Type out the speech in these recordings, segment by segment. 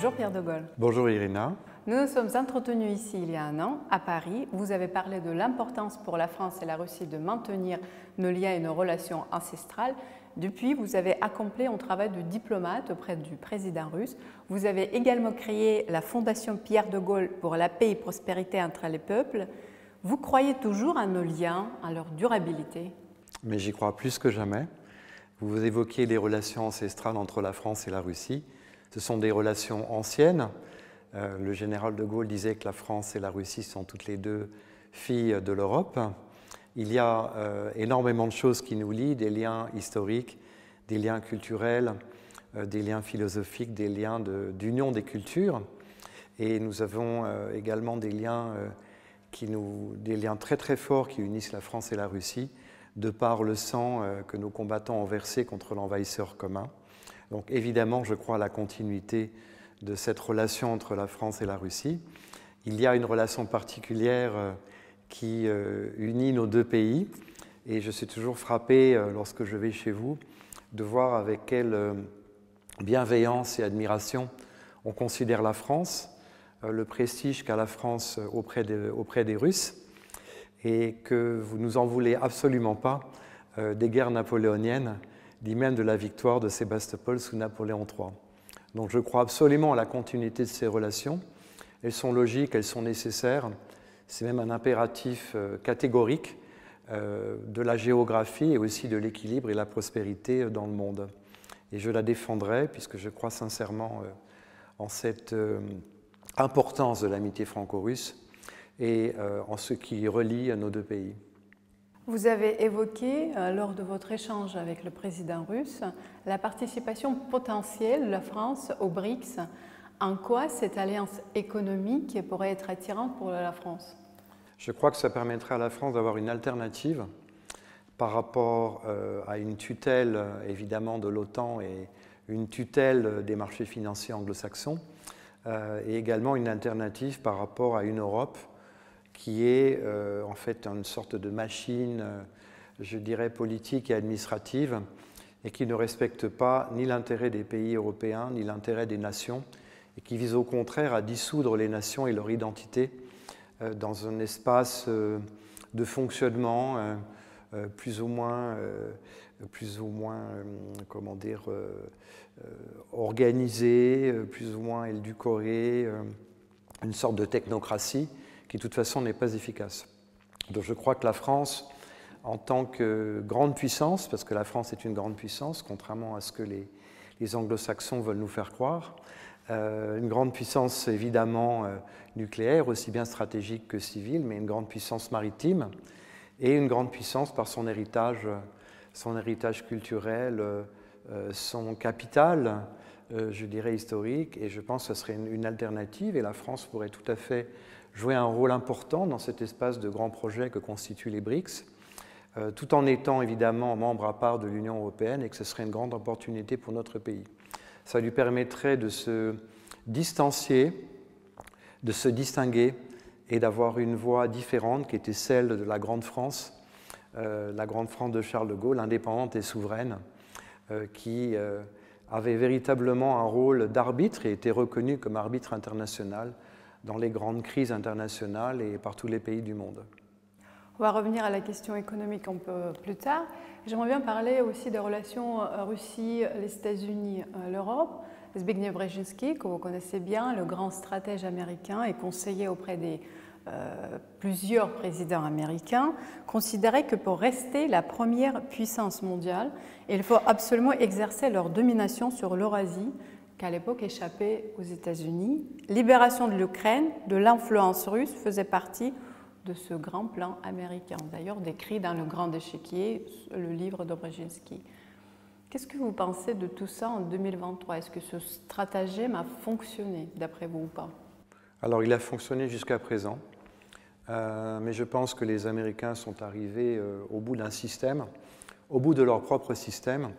Bonjour Pierre de Gaulle. Bonjour Irina. Nous nous sommes entretenus ici il y a un an, à Paris. Vous avez parlé de l'importance pour la France et la Russie de maintenir nos liens et nos relations ancestrales. Depuis, vous avez accompli un travail de diplomate auprès du président russe. Vous avez également créé la Fondation Pierre de Gaulle pour la paix et prospérité entre les peuples. Vous croyez toujours à nos liens, à leur durabilité? Mais j'y crois plus que jamais. Vous évoquiez les relations ancestrales entre la France et la Russie. Ce sont des relations anciennes. Euh, le général de Gaulle disait que la France et la Russie sont toutes les deux filles de l'Europe. Il y a euh, énormément de choses qui nous lient, des liens historiques, des liens culturels, euh, des liens philosophiques, des liens d'union des cultures. Et nous avons également des liens des liens très très forts qui unissent la France et la Russie, de par le sang que nos combattants ont versé contre l'envahisseur commun. Donc évidemment, je crois à la continuité de cette relation entre la France et la Russie. Il y a une relation particulière euh, qui euh, unit nos deux pays, et je suis toujours frappé lorsque je vais chez vous de voir avec quelle bienveillance et admiration on considère la France euh, le prestige qu'a la France auprès, auprès, des Russes et que vous nous en voulez absolument pas euh, des guerres napoléoniennes, ni même de la victoire de Sébastopol sous Napoléon III. Donc je crois absolument à la continuité de ces relations. Elles sont logiques, elles sont nécessaires. C'est même un impératif euh, catégorique de la géographie et aussi de l'équilibre et la prospérité dans le monde. Et je la défendrai puisque je crois sincèrement en cette importance de l'amitié franco-russe et euh, en ce qui relie nos deux pays. Vous avez évoqué, euh, lors de votre échange avec le président russe, la participation potentielle de la France aux BRICS. En quoi cette alliance économique pourrait être attirante pour la France? Je crois que ça permettrait à la France d'avoir une alternative par rapport euh, à une tutelle évidemment de l'OTAN et une tutelle des marchés financiers anglo-saxons. Euh, et également une alternative par rapport à une Europe qui est euh, en fait une sorte de machine, euh, je dirais, politique et administrative, et qui ne respecte pas ni l'intérêt des pays européens, ni l'intérêt des nations, et qui vise au contraire à dissoudre les nations et leur identité dans un espace de fonctionnement plus ou moins, plus ou moins comment dire, euh, organisée, euh, plus ou moins édulcorée, euh, une sorte de technocratie qui de toute façon n'est pas efficace. Donc je crois que la France, en tant que grande puissance, parce que la France est une grande puissance, contrairement à ce que les, anglo-saxons veulent nous faire croire, une grande puissance évidemment nucléaire, aussi bien stratégique que civile, mais une grande puissance maritime, et une grande puissance par son héritage, son héritage culturel, euh, son capital, euh, je dirais, historique, et je pense que ce serait une, alternative, et la France pourrait tout à fait jouer un rôle important dans cet espace de grands projets que constituent les BRICS, euh, tout en étant évidemment membre à part de l'Union européenne, et que ce serait une grande opportunité pour notre pays. Ça lui permettrait de se distancier, de se distinguer et d'avoir une voix différente qui était celle de la Grande France, la Grande France de Charles de Gaulle, indépendante et souveraine, euh, qui euh, avait véritablement un rôle d'arbitre et était reconnu comme arbitre international dans les grandes crises internationales et par tous les pays du monde. On va revenir à la question économique un peu plus tard. J'aimerais bien parler aussi des relations euh, Russie, les États-Unis, l'Europe. Zbigniew Brzezinski, que vous connaissez bien, le grand stratège américain et conseiller auprès des euh, plusieurs présidents américains considéraient que pour rester la première puissance mondiale, il faut absolument exercer leur domination sur l'Eurasie, qu'à l'époque échappait aux États-Unis. Libération de l'Ukraine, de l'influence russe, faisait partie de ce grand plan américain, d'ailleurs décrit dans le Grand Échiquier, le livre de Brzezinski. Qu'est-ce que vous pensez de tout ça en 2023 Est-ce que ce stratagème a fonctionné, d'après vous ou pas? Alors il a fonctionné jusqu'à présent, euh, mais je pense que les Américains sont arrivés euh, au bout d'un système, au bout de leur propre système,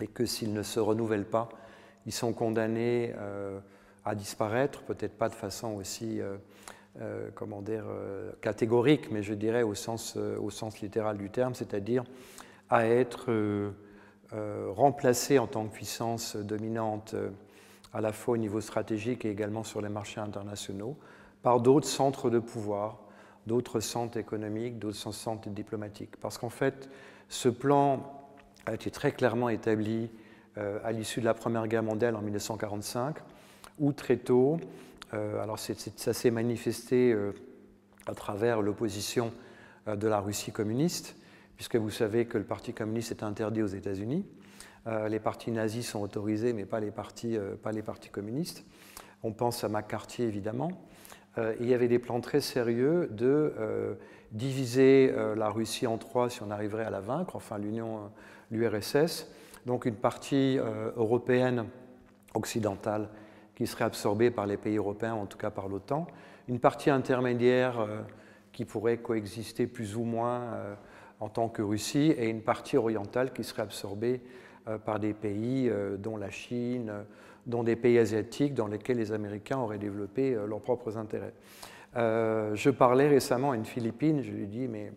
et que s'ils ne se renouvellent pas, ils sont condamnés euh, à disparaître, peut-être pas de façon aussi comment dire, catégorique, mais je dirais au sens, au sens littéral du terme, c'est-à-dire à être remplacés en tant que puissance dominante à la fois au niveau stratégique et également sur les marchés internationaux, par d'autres centres de pouvoir, d'autres centres économiques, d'autres centres diplomatiques. Parce qu'en fait, ce plan a été très clairement établi euh, à l'issue de la Première Guerre mondiale en 1945, où très tôt, euh, alors ça s'est manifesté euh, à travers l'opposition de la Russie communiste, puisque vous savez que le Parti communiste est interdit aux États-Unis. les partis nazis sont autorisés, mais pas les partis, pas les partis communistes. On pense à McCarthy, évidemment. il y avait des plans très sérieux de diviser la Russie en trois si on arriverait à la vaincre, enfin l'Union, l'URSS, donc une partie euh, européenne occidentale qui serait absorbée par les pays européens, en tout cas par l'OTAN, une partie intermédiaire euh, qui pourrait coexister plus ou moins euh, en tant que Russie, et une partie orientale qui serait absorbée par des pays dont la Chine, dont des pays asiatiques dans lesquels les Américains auraient développé leurs propres intérêts. je parlais récemment à une Philippine, je lui dis, mais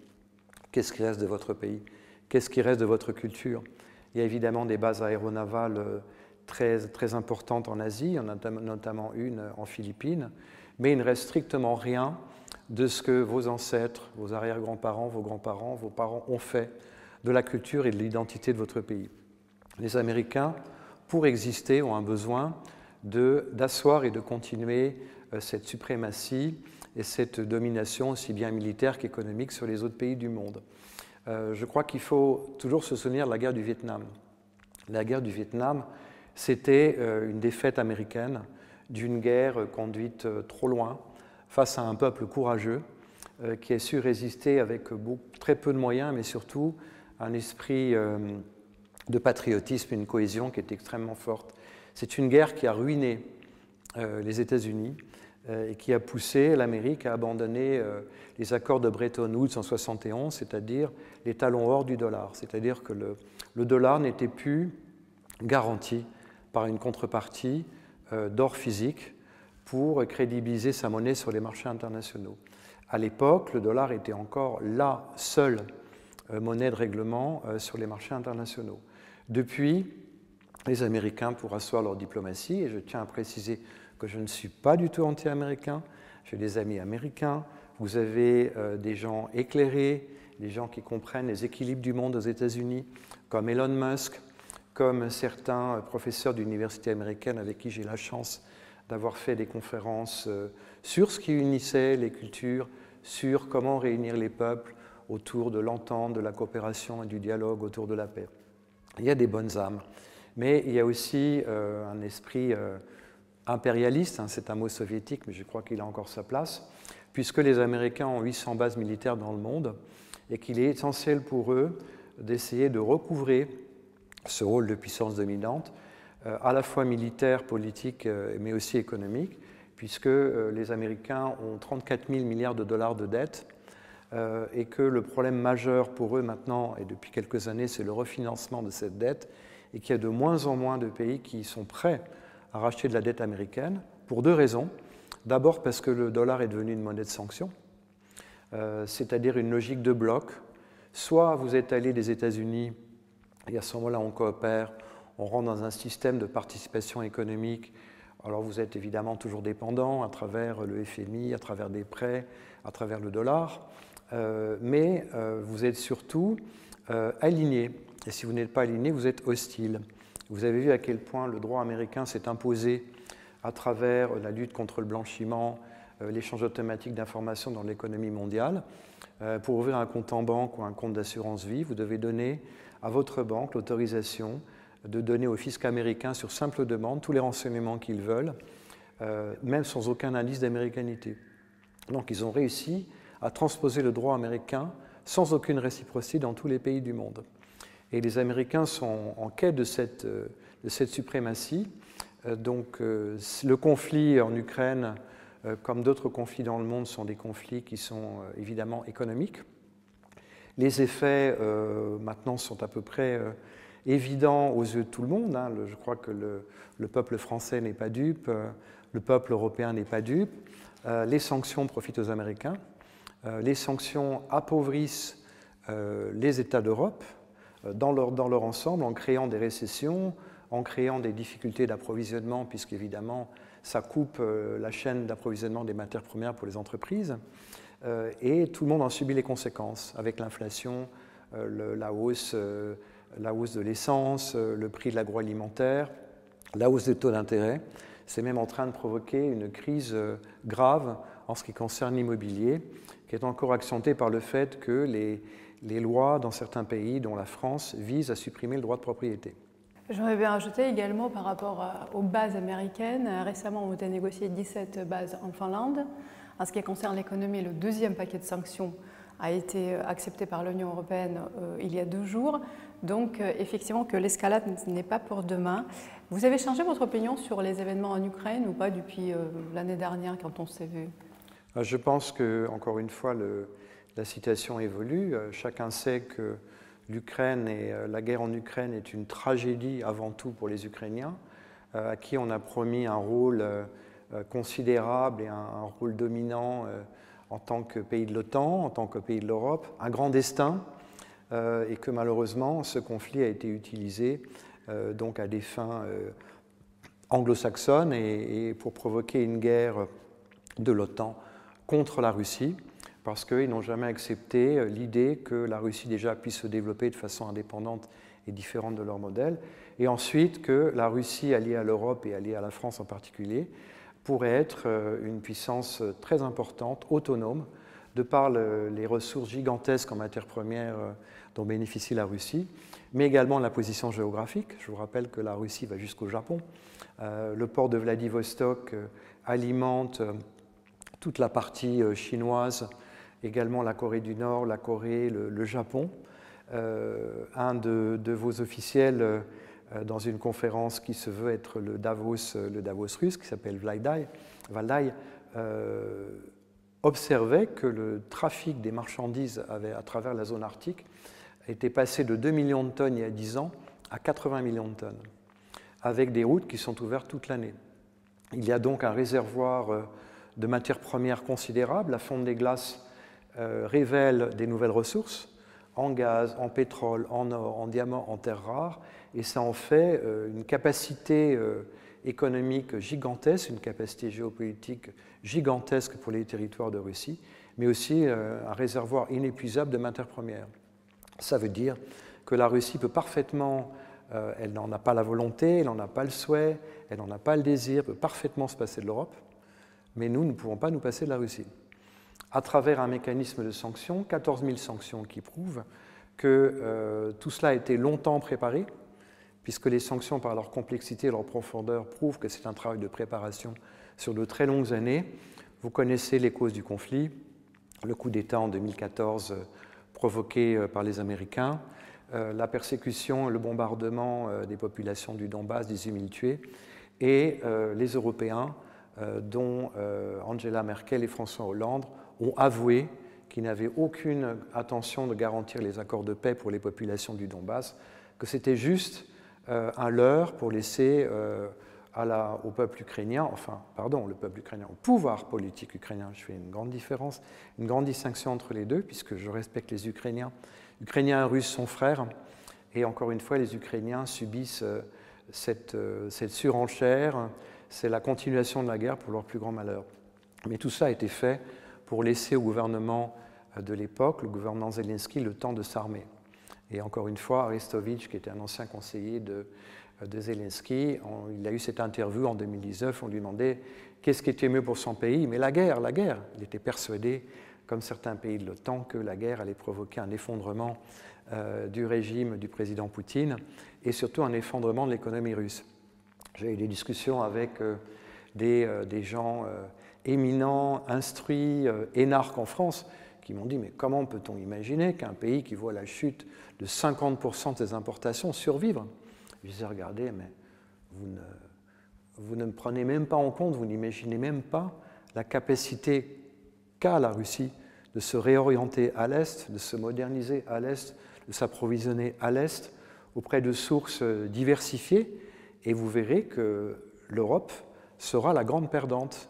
qu'est-ce qui reste de votre pays? Qu'est-ce qui reste de votre culture? Il y a évidemment des bases aéronavales euh, très, très importantes en Asie, il y en a notamment une en Philippines, mais il ne reste strictement rien de ce que vos ancêtres, vos arrière-grands-parents, vos grands-parents, vos parents ont fait de la culture et de l'identité de votre pays. Les Américains, pour exister, ont un besoin d'asseoir et de continuer euh, cette suprématie et cette domination aussi bien militaire qu'économique sur les autres pays du monde. Euh, je crois qu'il faut toujours se souvenir de la guerre du Vietnam. La guerre du Vietnam, c'était euh, une défaite américaine d'une guerre conduite euh, trop loin face à un peuple courageux qui a su résister avec très peu de moyens, mais surtout un esprit de patriotisme, une cohésion qui est extrêmement forte. C'est une guerre qui a ruiné les États-Unis et qui a poussé l'Amérique à abandonner les accords de Bretton Woods en 71, c'est-à-dire les talons hors du dollar, c'est-à-dire que le, dollar n'était plus garanti par une contrepartie euh, d'or physique pour crédibiliser sa monnaie sur les marchés internationaux. À l'époque, le dollar était encore la seule euh, monnaie de règlement euh, sur les marchés internationaux. Depuis, les Américains, pour asseoir leur diplomatie, et je tiens à préciser que je ne suis pas du tout anti-américain, j'ai des amis américains, vous avez euh, des gens éclairés, des gens qui comprennent les équilibres du monde aux États-Unis, comme Elon Musk, comme certains euh, professeurs d'université américaine avec qui j'ai la chance d'avoir fait des conférences euh, sur ce qui unissait les cultures, sur comment réunir les peuples autour de l'entente, de la coopération et du dialogue autour de la paix. Il y a des bonnes âmes, mais il y a aussi un esprit impérialiste, hein, c'est un mot soviétique, mais je crois qu'il a encore sa place, puisque les Américains ont 800 bases militaires dans le monde et qu'il est essentiel pour eux d'essayer de recouvrer ce rôle de puissance dominante, euh, à la fois militaire, politique, euh, mais aussi économique, puisque euh, les Américains ont 34 000 milliards de dollars de dettes et que le problème majeur pour eux maintenant, et depuis quelques années, c'est le refinancement de cette dette, et qu'il y a de moins en moins de pays qui sont prêts à racheter de la dette américaine, pour deux raisons. D'abord parce que le dollar est devenu une monnaie de sanction, euh, c'est-à-dire une logique de bloc. Soit vous êtes allé des États-Unis, et à ce moment-là on coopère, on rentre dans un système de participation économique. Alors vous êtes évidemment toujours dépendant à travers le FMI, à travers des prêts, à travers le dollar, euh, mais euh, vous êtes surtout aligné. Et si vous n'êtes pas aligné, vous êtes hostile. Vous avez vu à quel point le droit américain s'est imposé à travers la lutte contre le blanchiment, euh, l'échange automatique d'informations dans l'économie mondiale. Euh, pour ouvrir un compte en banque ou un compte d'assurance vie, vous devez donner à votre banque l'autorisation de donner au fisc américain sur simple demande tous les renseignements qu'ils veulent, euh, même sans aucun indice d'américanité. Donc ils ont réussi à transposer le droit américain sans aucune réciprocité dans tous les pays du monde. Et les Américains sont en quête de cette, cette suprématie euh, donc euh, le conflit en Ukraine, euh, comme d'autres conflits dans le monde, sont des conflits qui sont évidemment économiques. Les effets maintenant sont à peu près évidents aux yeux de tout le monde. Hein. je crois que le, peuple français n'est pas dupe, le peuple européen n'est pas dupe. les sanctions profitent aux Américains. les sanctions appauvrissent les États d'Europe dans leur, dans leur ensemble en créant des récessions, en créant des difficultés d'approvisionnement, puisqu'évidemment, ça coupe la chaîne d'approvisionnement des matières premières pour les entreprises. et tout le monde en subit les conséquences, avec l'inflation, la, hausse, la hausse de l'essence, le prix de l'agroalimentaire, la hausse des taux d'intérêt. C'est même en train de provoquer une crise grave en ce qui concerne l'immobilier, qui est encore accentuée par le fait que les, les lois dans certains pays, dont la France, visent à supprimer le droit de propriété. J'aurais bien ajouté également par rapport aux bases américaines. Récemment, on a négocié 17 bases en Finlande. En ce qui concerne l'économie, le deuxième paquet de sanctions a été accepté par l'Union européenne euh, il y a deux jours. Donc, euh, effectivement, que l'escalade n'est pas pour demain. Vous avez changé votre opinion sur les événements en Ukraine ou pas depuis euh, l'année dernière quand on s'est vu? Je pense que, encore une fois, le, la situation évolue. Euh, chacun sait que l'Ukraine et euh, la guerre en Ukraine est une tragédie avant tout pour les Ukrainiens, euh, à qui on a promis un rôle considérable et un, rôle dominant en tant que pays de l'OTAN, en tant que pays de l'Europe, un grand destin, et que malheureusement ce conflit a été utilisé donc à des fins anglo-saxonnes et pour provoquer une guerre de l'OTAN contre la Russie parce qu'ils n'ont jamais accepté euh, l'idée que la Russie déjà puisse se développer de façon indépendante et différente de leur modèle, et ensuite que la Russie, alliée à l'Europe et alliée à la France en particulier, pourrait être euh, une puissance euh, très importante, autonome, de par les ressources gigantesques en matières premières dont bénéficie la Russie, mais également la position géographique. Je vous rappelle que la Russie va jusqu'au Japon. le port de Vladivostok alimente toute la partie chinoise également la Corée du Nord, la Corée, le, Japon. Euh, un de, vos officiels, euh, dans une conférence qui se veut être le Davos, le Davos russe, qui s'appelle Valdai, euh, observait que le trafic des marchandises à travers la zone arctique était passé de 2 millions de tonnes il y a 10 ans à 80 millions de tonnes, avec des routes qui sont ouvertes toute l'année. Il y a donc un réservoir de matières premières considérable. La fonte des glaces euh, révèle des nouvelles ressources en gaz, en pétrole, en or, en diamant, en terres rares, et ça en fait euh, une capacité euh, économique gigantesque, une capacité géopolitique gigantesque pour les territoires de Russie, mais aussi un réservoir inépuisable de matières premières. Ça veut dire que la Russie peut parfaitement, elle n'en a pas la volonté, elle n'en a pas le souhait, elle n'en a pas le désir, peut parfaitement se passer de l'Europe, mais nous ne pouvons pas nous passer de la Russie à travers un mécanisme de sanctions, 14 000 sanctions qui prouvent que euh, tout cela a été longtemps préparé, puisque les sanctions, par leur complexité et leur profondeur, prouvent que c'est un travail de préparation sur de très longues années. Vous connaissez les causes du conflit, le coup d'État en 2014 euh, provoqué euh, par les Américains, la persécution, le bombardement des populations du Donbass, 18 000 tués, et les Européens, dont Angela Merkel et François Hollande, ont avoué qu'ils n'avaient aucune intention de garantir les accords de paix pour les populations du Donbass, que c'était juste euh, un leurre pour laisser euh, au peuple ukrainien, enfin, pardon, le peuple ukrainien, au pouvoir politique ukrainien, je fais une grande différence, une grande distinction entre les deux, puisque je respecte les Ukrainiens. Ukrainiens et Russes sont frères, et encore une fois, les Ukrainiens subissent euh, cette, cette surenchère, c'est la continuation de la guerre pour leur plus grand malheur. Mais tout ça a été fait pour laisser au gouvernement euh, de l'époque, le gouvernement Zelensky, le temps de s'armer. Et encore une fois, Aristovitch, qui était un ancien conseiller de, euh, Zelensky, il a eu cette interview en 2019, on lui demandait qu'est-ce qui était mieux pour son pays, mais la guerre, la guerre. Il était persuadé, comme certains pays de l'OTAN, que la guerre allait provoquer un effondrement euh, du régime du président Poutine et surtout un effondrement de l'économie russe. J'ai eu des discussions avec des, gens éminents, instruits, euh, énarques en France, qui m'ont dit, mais comment peut-on imaginer qu'un pays qui voit la chute de 50% de ses importations survivre? Je les ai regardés, mais vous ne, vous ne me prenez même pas en compte, vous n'imaginez même pas la capacité qu'a la Russie de se réorienter à l'Est, de se moderniser à l'Est, de s'approvisionner à l'Est auprès de sources diversifiées, et vous verrez que l'Europe sera la grande perdante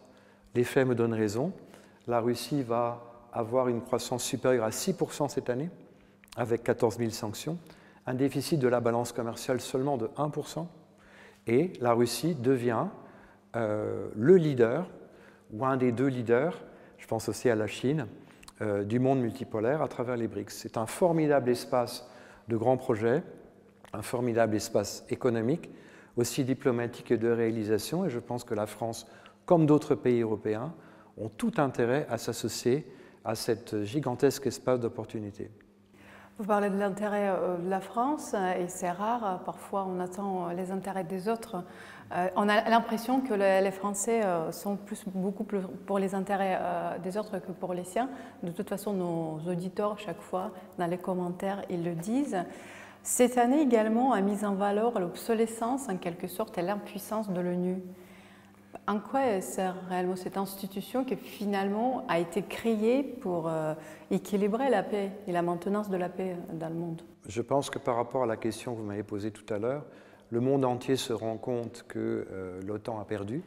les faits me donnent raison. La Russie va avoir une croissance supérieure à 6% cette année, avec 14 000 sanctions, un déficit de la balance commerciale seulement de 1%, Et la Russie devient le leader, ou un des deux leaders, je pense aussi à la Chine, du monde multipolaire à travers les BRICS. C'est un formidable espace de grands projets, un formidable espace économique, aussi diplomatique et de réalisation, et je pense que la France, comme d'autres pays européens, ont tout intérêt à s'associer à cet gigantesque espace d'opportunité. Vous parlez de l'intérêt euh, de la France, euh, et c'est rare, parfois on attend les intérêts des autres. Euh, on a l'impression que les Français sont plus, beaucoup plus pour les intérêts des autres que pour les siens. De toute façon, nos auditeurs, chaque fois, dans les commentaires, ils le disent. Cette année également a mis en valeur l'obsolescence, en quelque sorte, et l'impuissance de l'ONU. En quoi sert réellement cette institution qui finalement a été créée pour euh, équilibrer la paix et la maintenance de la paix dans le monde? Je pense que par rapport à la question que vous m'avez posée tout à l'heure, le monde entier se rend compte que euh, l'OTAN a perdu,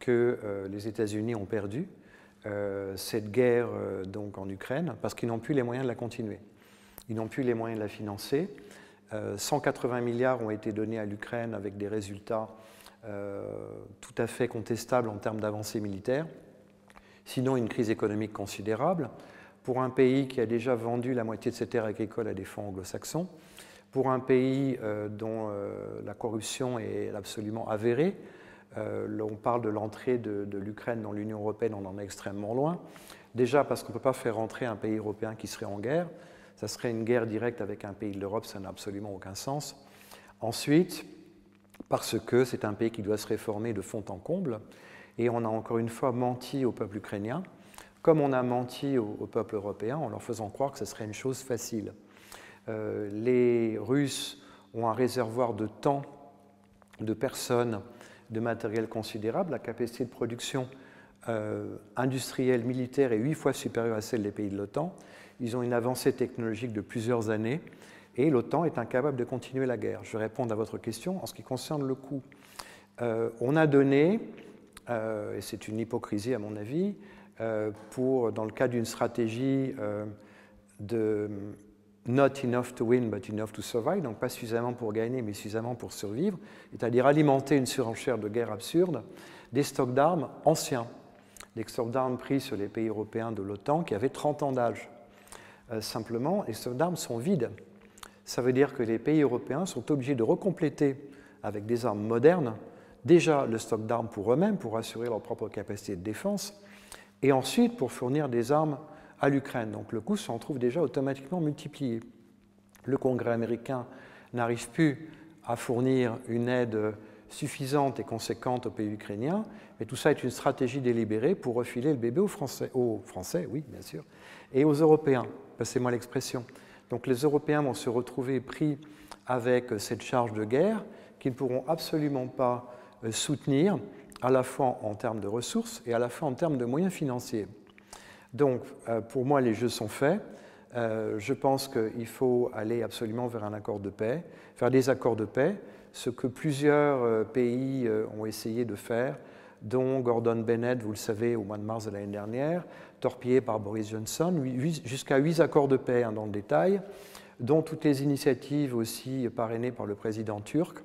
que euh, les États-Unis ont perdu cette guerre donc en Ukraine parce qu'ils n'ont plus les moyens de la continuer. Ils n'ont plus les moyens de la financer. 180 milliards ont été donnés à l'Ukraine avec des résultats euh, tout à fait contestable en termes d'avancée militaire, sinon une crise économique considérable, pour un pays qui a déjà vendu la moitié de ses terres agricoles à des fonds anglo-saxons, pour un pays euh, dont euh, la corruption est absolument avérée. on parle de l'entrée de, de l'Ukraine dans l'Union européenne, on en est extrêmement loin. Déjà parce qu'on ne peut pas faire rentrer un pays européen qui serait en guerre. Ça serait une guerre directe avec un pays de l'Europe, ça n'a absolument aucun sens. Ensuite, parce que c'est un pays qui doit se réformer de fond en comble. Et on a encore une fois menti au peuple ukrainien, comme on a menti au, peuple européen en leur faisant croire que ce serait une chose facile. Euh, les Russes ont un réservoir de temps, de personnes, de matériel considérable. La capacité de production euh, industrielle, militaire est huit fois supérieure à celle des pays de l'OTAN. Ils ont une avancée technologique de plusieurs années et l'OTAN est incapable de continuer la guerre. Je réponds à votre question en ce qui concerne le coût. Euh, on a donné, euh, et c'est une hypocrisie à mon avis, euh, dans le cas d'une stratégie de not enough to win but enough to survive, donc pas suffisamment pour gagner mais suffisamment pour survivre, c'est-à-dire alimenter une surenchère de guerre absurde, des stocks d'armes anciens, des stocks d'armes pris sur les pays européens de l'OTAN qui avaient 30 ans d'âge. simplement, les stocks d'armes sont vides ça veut dire que les pays européens sont obligés de recompléter avec des armes modernes déjà le stock d'armes pour eux-mêmes, pour assurer leur propre capacité de défense, et ensuite pour fournir des armes à l'Ukraine. Donc le coût s'en trouve déjà automatiquement multiplié. Le Congrès américain n'arrive plus à fournir une aide suffisante et conséquente aux pays ukrainiens, mais tout ça est une stratégie délibérée pour refiler le bébé aux Français, aux Français oui, bien sûr, et aux Européens, passez-moi l'expression. Donc les Européens vont se retrouver pris avec cette charge de guerre qu'ils ne pourront absolument pas euh, soutenir, à la fois en termes de ressources et à la fois en termes de moyens financiers. Donc euh, pour moi, les jeux sont faits. Euh, je pense qu'il faut aller absolument vers un accord de paix, faire des accords de paix, ce que plusieurs pays ont essayé de faire, dont Gordon Bennett, vous le savez, au mois de mars de l'année dernière, torpillé par Boris Johnson, jusqu'à huit accords de paix hein, dans le détail, dont toutes les initiatives aussi parrainées par le président turc.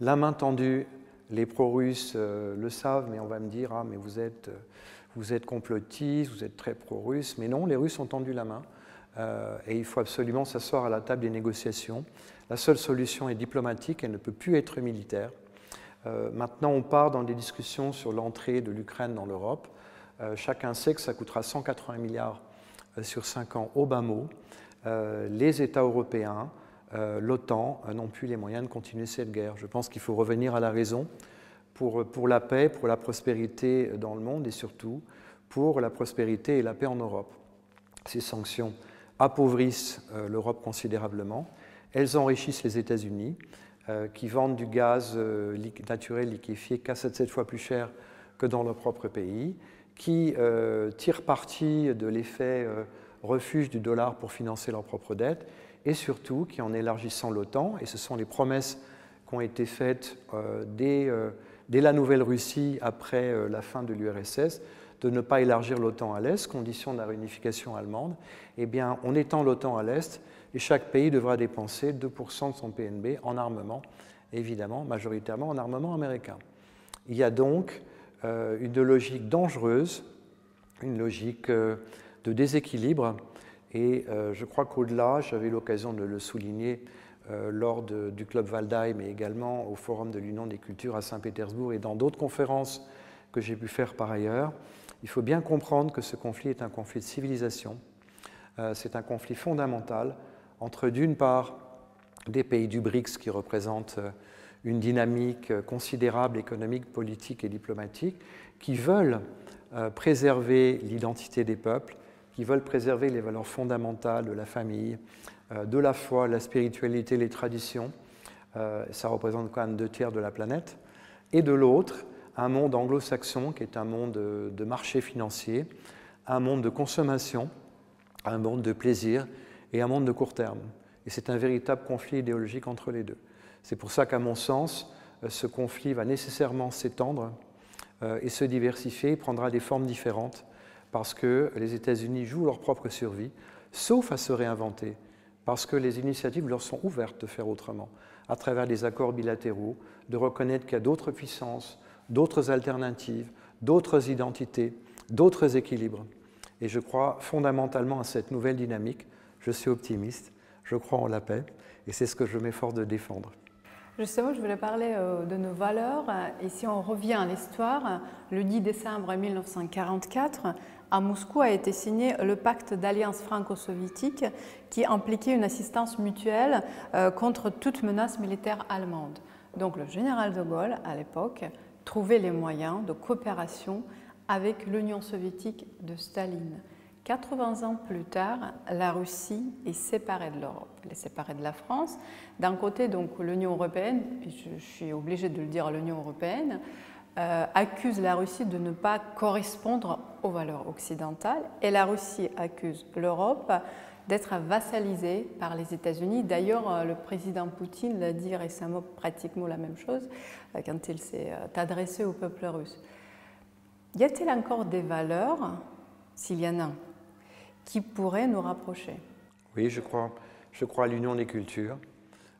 La main tendue, les pro-russes euh, le savent, mais on va me dire ah mais vous êtes, euh, vous êtes complotiste, vous êtes très pro-russe, mais non, les Russes ont tendu la main euh, et il faut absolument s'asseoir à la table des négociations. La seule solution est diplomatique, elle ne peut plus être militaire. Maintenant, on part dans des discussions sur l'entrée de l'Ukraine dans l'Europe. Euh, chacun sait que ça coûtera 180 milliards euh, sur 5 ans au bas mot. Euh, les États européens, l'OTAN n'ont plus les moyens de continuer cette guerre. Je pense qu'il faut revenir à la raison pour, pour la paix, pour la prospérité dans le monde et surtout pour la prospérité et la paix en Europe. Ces sanctions appauvrissent l'Europe considérablement. Elles enrichissent les États-Unis, qui vendent du gaz naturel liquéfié 4 7 fois plus cher que dans leur propre pays qui euh, tirent parti de l'effet euh, refuge du dollar pour financer leurs propres dettes, et surtout qui, en élargissant l'OTAN, et ce sont les promesses qui ont été faites euh, dès, la Nouvelle-Russie après la fin de l'URSS, de ne pas élargir l'OTAN à l'Est, condition de la réunification allemande, eh bien, on étend l'OTAN à l'Est, et chaque pays devra dépenser 2% de son PNB en armement évidemment, majoritairement en armement américain. Il y a donc une logique dangereuse, une logique de déséquilibre, et je crois qu'au-delà, j'avais l'occasion de le souligner lors du Club Waldheim et également au Forum de l'Union des cultures à Saint-Pétersbourg et dans d'autres conférences que j'ai pu faire par ailleurs, il faut bien comprendre que ce conflit est un conflit de civilisation. Euh, c'est un conflit fondamental entre, d'une part, des pays du BRICS qui représentent euh, une dynamique euh, considérable économique, politique et diplomatique, qui veulent préserver l'identité des peuples, qui veulent préserver les valeurs fondamentales de la famille, de la foi, la spiritualité, les traditions. Ça représente quand même deux tiers de la planète. Et de l'autre, un monde anglo-saxon qui est un monde de marché financier, un monde de consommation, un monde de plaisir et un monde de court terme. Et c'est un véritable conflit idéologique entre les deux. C'est pour ça qu'à mon sens, euh, ce conflit va nécessairement s'étendre euh, et se diversifier, prendra des formes différentes, parce que les États-Unis jouent leur propre survie, sauf à se réinventer, parce que les initiatives leur sont ouvertes de faire autrement, à travers des accords bilatéraux, de reconnaître qu'il y a d'autres puissances, d'autres alternatives, d'autres identités, d'autres équilibres. Et je crois fondamentalement à cette nouvelle dynamique. Je suis optimiste, je crois en la paix, et c'est ce que je m'efforce de défendre. Justement, je voulais parler euh, de nos valeurs. Et si on revient à l'histoire, le 10 décembre 1944, à Moscou a été signé le pacte d'alliance franco-soviétique qui impliquait une assistance mutuelle euh, contre toute menace militaire allemande. Donc le général de Gaulle, à l'époque, trouver les moyens de coopération avec l'Union soviétique de Staline. 80 ans plus tard, la Russie est séparée de l'Europe, elle est séparée de la France. D'un côté, donc l'Union européenne, je, suis obligée de le dire, l'Union européenne euh, accuse la Russie de ne pas correspondre aux valeurs occidentales, et la Russie accuse l'Europe d'être vassalisée par les États-Unis. D'ailleurs, euh, le président Poutine l'a dit récemment pratiquement la même chose euh, quand il s'est adressé au peuple russe. Y a-t-il encore des valeurs, s'il y en a, qui pourraient nous rapprocher Oui, je crois, je crois à l'union des cultures.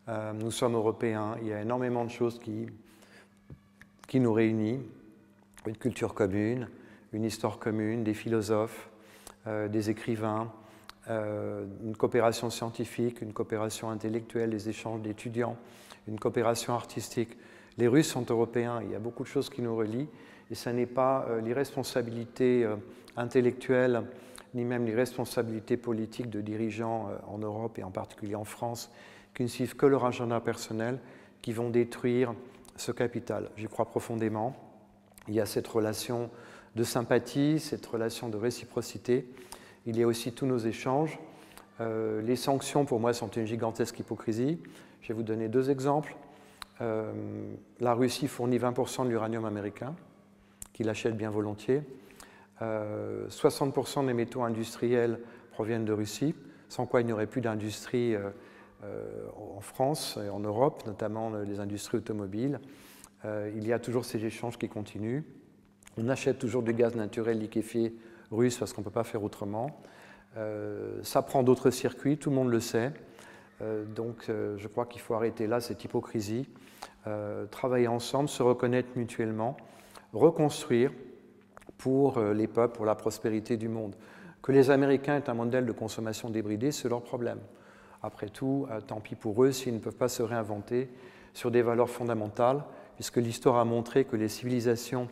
nous sommes européens, il y a énormément de choses qui, qui nous réunissent. Une culture commune, une histoire commune, des philosophes, des écrivains, euh, une coopération scientifique, une coopération intellectuelle, des échanges d'étudiants, une coopération artistique. Les Russes sont européens, il y a beaucoup de choses qui nous relient, et ce n'est pas euh, l'irresponsabilité euh, intellectuelle, ni même l'irresponsabilité politique de dirigeants en Europe et en particulier en France, qui ne suivent que leur agenda personnel, qui vont détruire ce capital. J'y crois profondément. Il y a cette relation de sympathie, cette relation de réciprocité il y a aussi tous nos échanges. Euh, les sanctions, pour moi, sont une gigantesque hypocrisie. Je vais vous donner deux exemples. Euh, la Russie fournit 20% de l'uranium américain, qu'il achète bien volontiers. 60% euh, des métaux industriels proviennent de Russie, sans quoi il n'y aurait plus d'industrie en France et en Europe, notamment les industries automobiles. il y a toujours ces échanges qui continuent. On achète toujours du gaz naturel liquéfié russe parce qu'on ne peut pas faire autrement. Euh, ça prend d'autres circuits, tout le monde le sait. Euh, donc euh, je crois qu'il faut arrêter là cette hypocrisie, travailler ensemble, se reconnaître mutuellement, reconstruire pour les peuples, pour la prospérité du monde. Que les Américains aient un modèle de consommation débridé, c'est leur problème. Après tout, tant pis pour eux s'ils ne peuvent pas se réinventer sur des valeurs fondamentales, puisque l'histoire a montré que les civilisations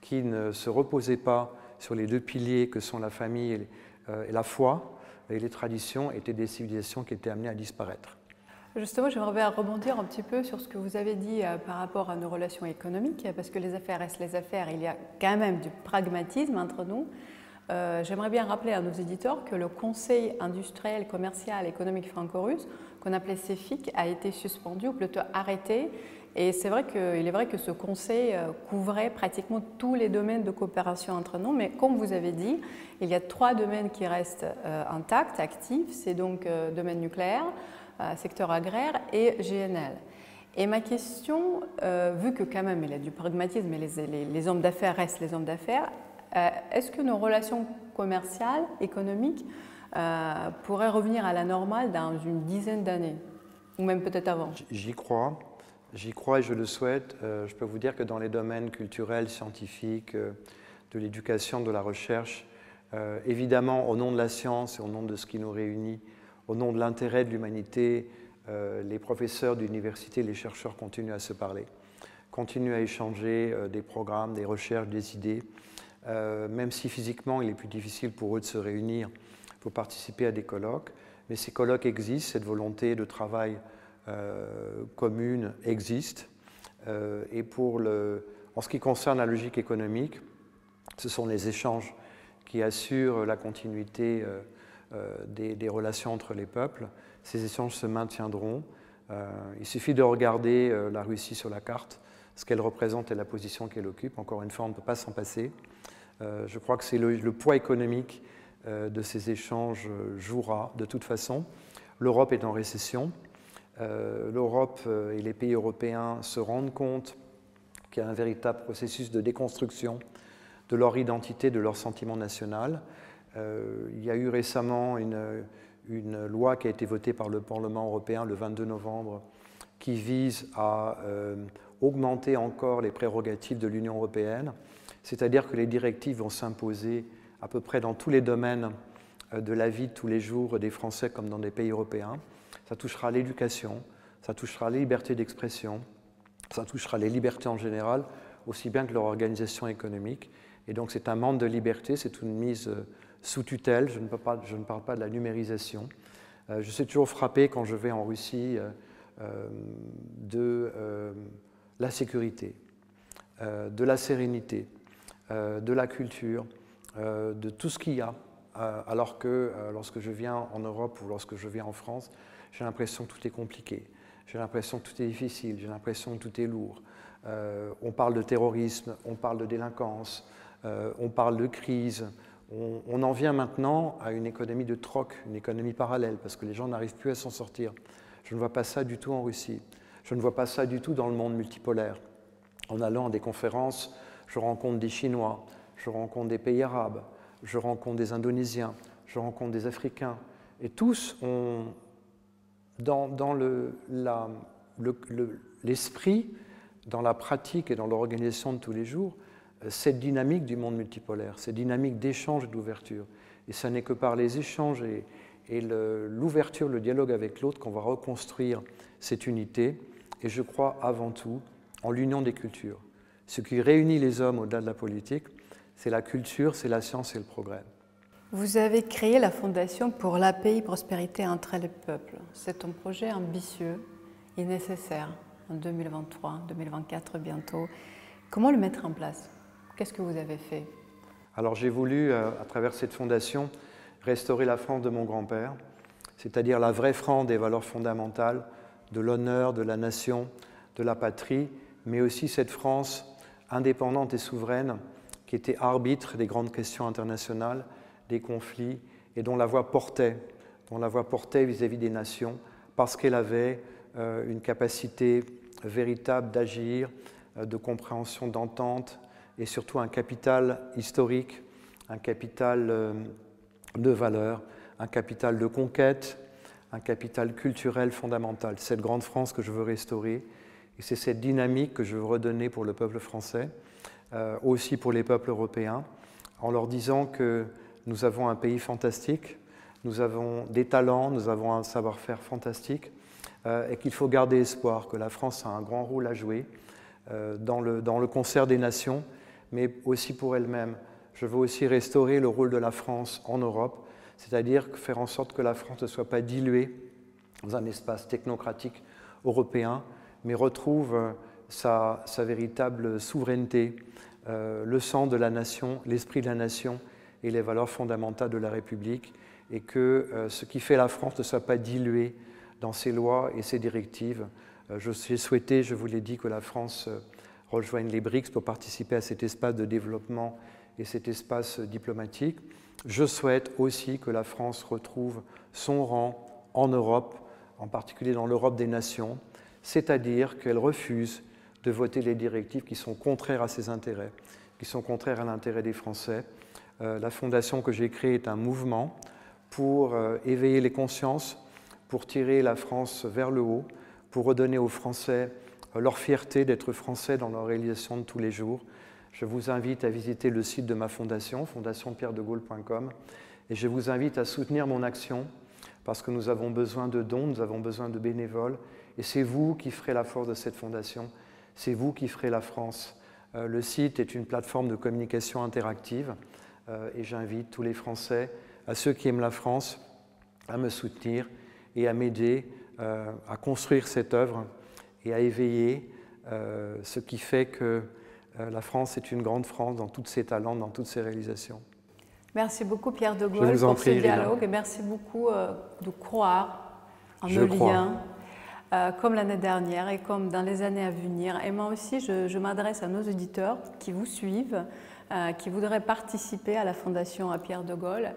qui ne se reposaient pas sur les deux piliers que sont la famille euh, et, la foi et les traditions étaient des civilisations qui étaient amenées à disparaître. Justement, j'aimerais rebondir un petit peu sur ce que vous avez dit euh, par rapport à nos relations économiques, parce que les affaires restent les affaires, il y a quand même du pragmatisme entre nous. Euh, j'aimerais bien rappeler à nos éditeurs que le Conseil industriel, commercial, économique franco-russe, qu'on appelait CEFIC, a été suspendu ou plutôt arrêté. Et c'est vrai qu'il est vrai que ce conseil euh, couvrait pratiquement tous les domaines de coopération entre nous, mais comme vous avez dit, il y a trois domaines qui restent intacts, actifs, c'est donc euh, domaine nucléaire, secteur agraire et GNL. Et ma question, vu que quand même il y a du pragmatisme et les, hommes d'affaires restent les hommes d'affaires, est-ce que nos relations commerciales, économiques, pourraient revenir à la normale dans une dizaine d'années, ou même peut-être avant? J'y crois. J'y crois et je le souhaite. je peux vous dire que dans les domaines culturels, scientifiques, de l'éducation, de la recherche, évidemment, au nom de la science et au nom de ce qui nous réunit, au nom de l'intérêt de l'humanité, les professeurs d'université, les chercheurs continuent à se parler, continuent à échanger des programmes, des recherches, des idées. Euh, même si physiquement il est plus difficile pour eux de se réunir pour participer à des colloques. Mais ces colloques existent, cette volonté de travail euh, commune existe. Euh, et pour le, en ce qui concerne la logique économique, ce sont les échanges qui assurent la continuité des, des, relations entre les peuples. Ces échanges se maintiendront. il suffit de regarder la Russie sur la carte, ce qu'elle représente et la position qu'elle occupe. Encore une fois, on ne peut pas s'en passer. Euh, je crois que c'est le, poids économique euh, de ces échanges euh, jouera de toute façon. L'Europe est en récession. L'Europe et les pays européens se rendent compte qu'il y a un véritable processus de déconstruction de leur identité, de leur sentiment national. Il y a eu récemment une, loi qui a été votée par le Parlement européen le 22 novembre qui vise à augmenter encore les prérogatives de l'Union européenne c'est-à-dire que les directives vont s'imposer à peu près dans tous les domaines euh, de la vie de tous les jours des Français comme dans des pays européens. Ça touchera l'éducation, ça touchera les libertés d'expression, ça touchera les libertés en général, aussi bien que leur organisation économique. Et donc c'est un manque de liberté, c'est une mise euh, sous tutelle, je ne, parle pas de la numérisation. Euh, je suis toujours frappé quand je vais en Russie de la sécurité, de la sérénité, euh, de la culture, euh, de tout ce qu'il y a. Euh, alors que lorsque je viens en Europe ou lorsque je viens en France, j'ai l'impression que tout est compliqué. J'ai l'impression que tout est difficile, j'ai l'impression que tout est lourd. on parle de terrorisme, on parle de délinquance, on parle de crise. On, en vient maintenant à une économie de troc, une économie parallèle, parce que les gens n'arrivent plus à s'en sortir. Je ne vois pas ça du tout en Russie. Je ne vois pas ça du tout dans le monde multipolaire. En allant à des conférences je rencontre des Chinois, je rencontre des pays arabes, je rencontre des Indonésiens, je rencontre des Africains. Et tous ont, dans, l'esprit, le, dans la pratique et dans l'organisation de tous les jours, cette dynamique du monde multipolaire, cette dynamique d'échange et d'ouverture. Et ce n'est que par les échanges et, l'ouverture, le, dialogue avec l'autre qu'on va reconstruire cette unité. Et je crois avant tout en l'union des cultures. Ce qui réunit les hommes au-delà de la politique, c'est la culture, c'est la science et le progrès. Vous avez créé la Fondation pour la prospérité entre les peuples. C'est un projet ambitieux et nécessaire en 2023, 2024 bientôt. Comment le mettre en place? Qu'est-ce que vous avez fait? Alors j'ai voulu, euh, à travers cette fondation, restaurer la France de mon grand-père, c'est-à-dire la vraie France des valeurs fondamentales, de l'honneur, de la nation, de la patrie, mais aussi cette France indépendante et souveraine, qui était arbitre des grandes questions internationales, des conflits, et dont la voix portait, dont la voix portait vis-à-vis des nations, parce qu'elle avait euh, une capacité véritable d'agir, euh, de compréhension, d'entente, et surtout un capital historique, un capital euh, de valeur, un capital de conquête, un capital culturel fondamental. Cette grande France que je veux restaurer, et c'est cette dynamique que je veux redonner pour le peuple français, euh, aussi pour les peuples européens, en leur disant que nous avons un pays fantastique, nous avons des talents, nous avons un savoir-faire fantastique, euh, et qu'il faut garder espoir, que la France a un grand rôle à jouer dans, le, dans le concert des nations, mais aussi pour elle-même. Je veux aussi restaurer le rôle de la France en Europe, c'est-à-dire faire en sorte que la France ne soit pas diluée dans un espace technocratique européen, mais retrouve euh, sa, véritable souveraineté, euh, le sang de la nation, l'esprit de la nation et les valeurs fondamentales de la République, et que euh, ce qui fait la France ne soit pas dilué dans ses lois et ses directives. J'ai souhaité, je vous l'ai dit, que la France rejoigne les BRICS pour participer à cet espace de développement et cet espace diplomatique. Je souhaite aussi que la France retrouve son rang en Europe, en particulier dans l'Europe des nations, c'est-à-dire qu'elle refuse de voter les directives qui sont contraires à ses intérêts, qui sont contraires à l'intérêt des Français. Euh, la fondation que j'ai créée est un mouvement pour euh, éveiller les consciences, pour tirer la France vers le haut, pour redonner aux Français leur fierté d'être français dans leur réalisation de tous les jours. Je vous invite à visiter le site de ma fondation, fondationpierredegaulle.com, et je vous invite à soutenir mon action parce que nous avons besoin de dons, nous avons besoin de bénévoles, et c'est vous qui ferez la force de cette fondation, c'est vous qui ferez la France. Euh, le site est une plateforme de communication interactive, euh, et j'invite tous les Français, à ceux qui aiment la France, à me soutenir et à m'aider euh, à construire cette œuvre et à éveiller ce qui fait que la France est une grande France dans tous ses talents, dans toutes ses réalisations. Merci beaucoup Pierre de Gaulle pour ce dialogue et merci beaucoup euh, de croire en nos liens. Euh, comme l'année dernière et comme dans les années à venir. Et moi aussi, je, m'adresse à nos auditeurs qui vous suivent, euh, qui voudraient participer à la Fondation à Pierre de Gaulle.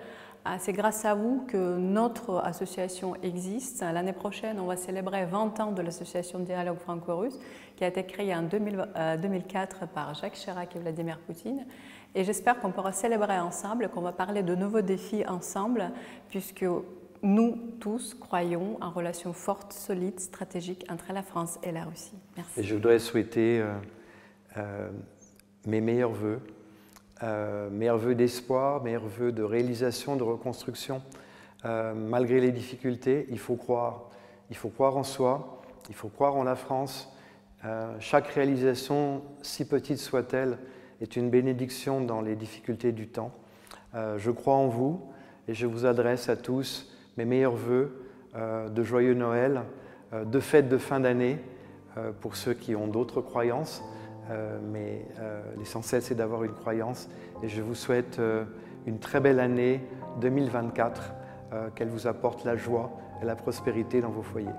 C'est grâce à vous que notre association existe. L'année prochaine, on va célébrer 20 ans de l'association Dialogue franco-russe, qui a été créée en 2004 par Jacques Chirac et Vladimir Poutine. Et j'espère qu'on pourra célébrer ensemble, qu'on va parler de nouveaux défis ensemble, puisque nous tous croyons en relation forte, solide, stratégique entre la France et la Russie. Merci. Et je voudrais souhaiter euh, euh, mes meilleurs voeux, euh, meilleurs voeux d'espoir, meilleurs voeux de réalisation, de reconstruction. malgré les difficultés, il faut croire. Il faut croire en soi, il faut croire en la France. chaque réalisation, si petite soit-elle, est une bénédiction dans les difficultés du temps. Euh, je crois en vous et je vous adresse à tous mes meilleurs euh, de joyeux Noël, euh, de fêtes de fin d'année pour ceux qui ont d'autres croyances. Mais l'essentiel, c'est d'avoir une croyance. Et je vous souhaite une très belle année 2024, qu'elle vous apporte la joie et la prospérité dans vos foyers.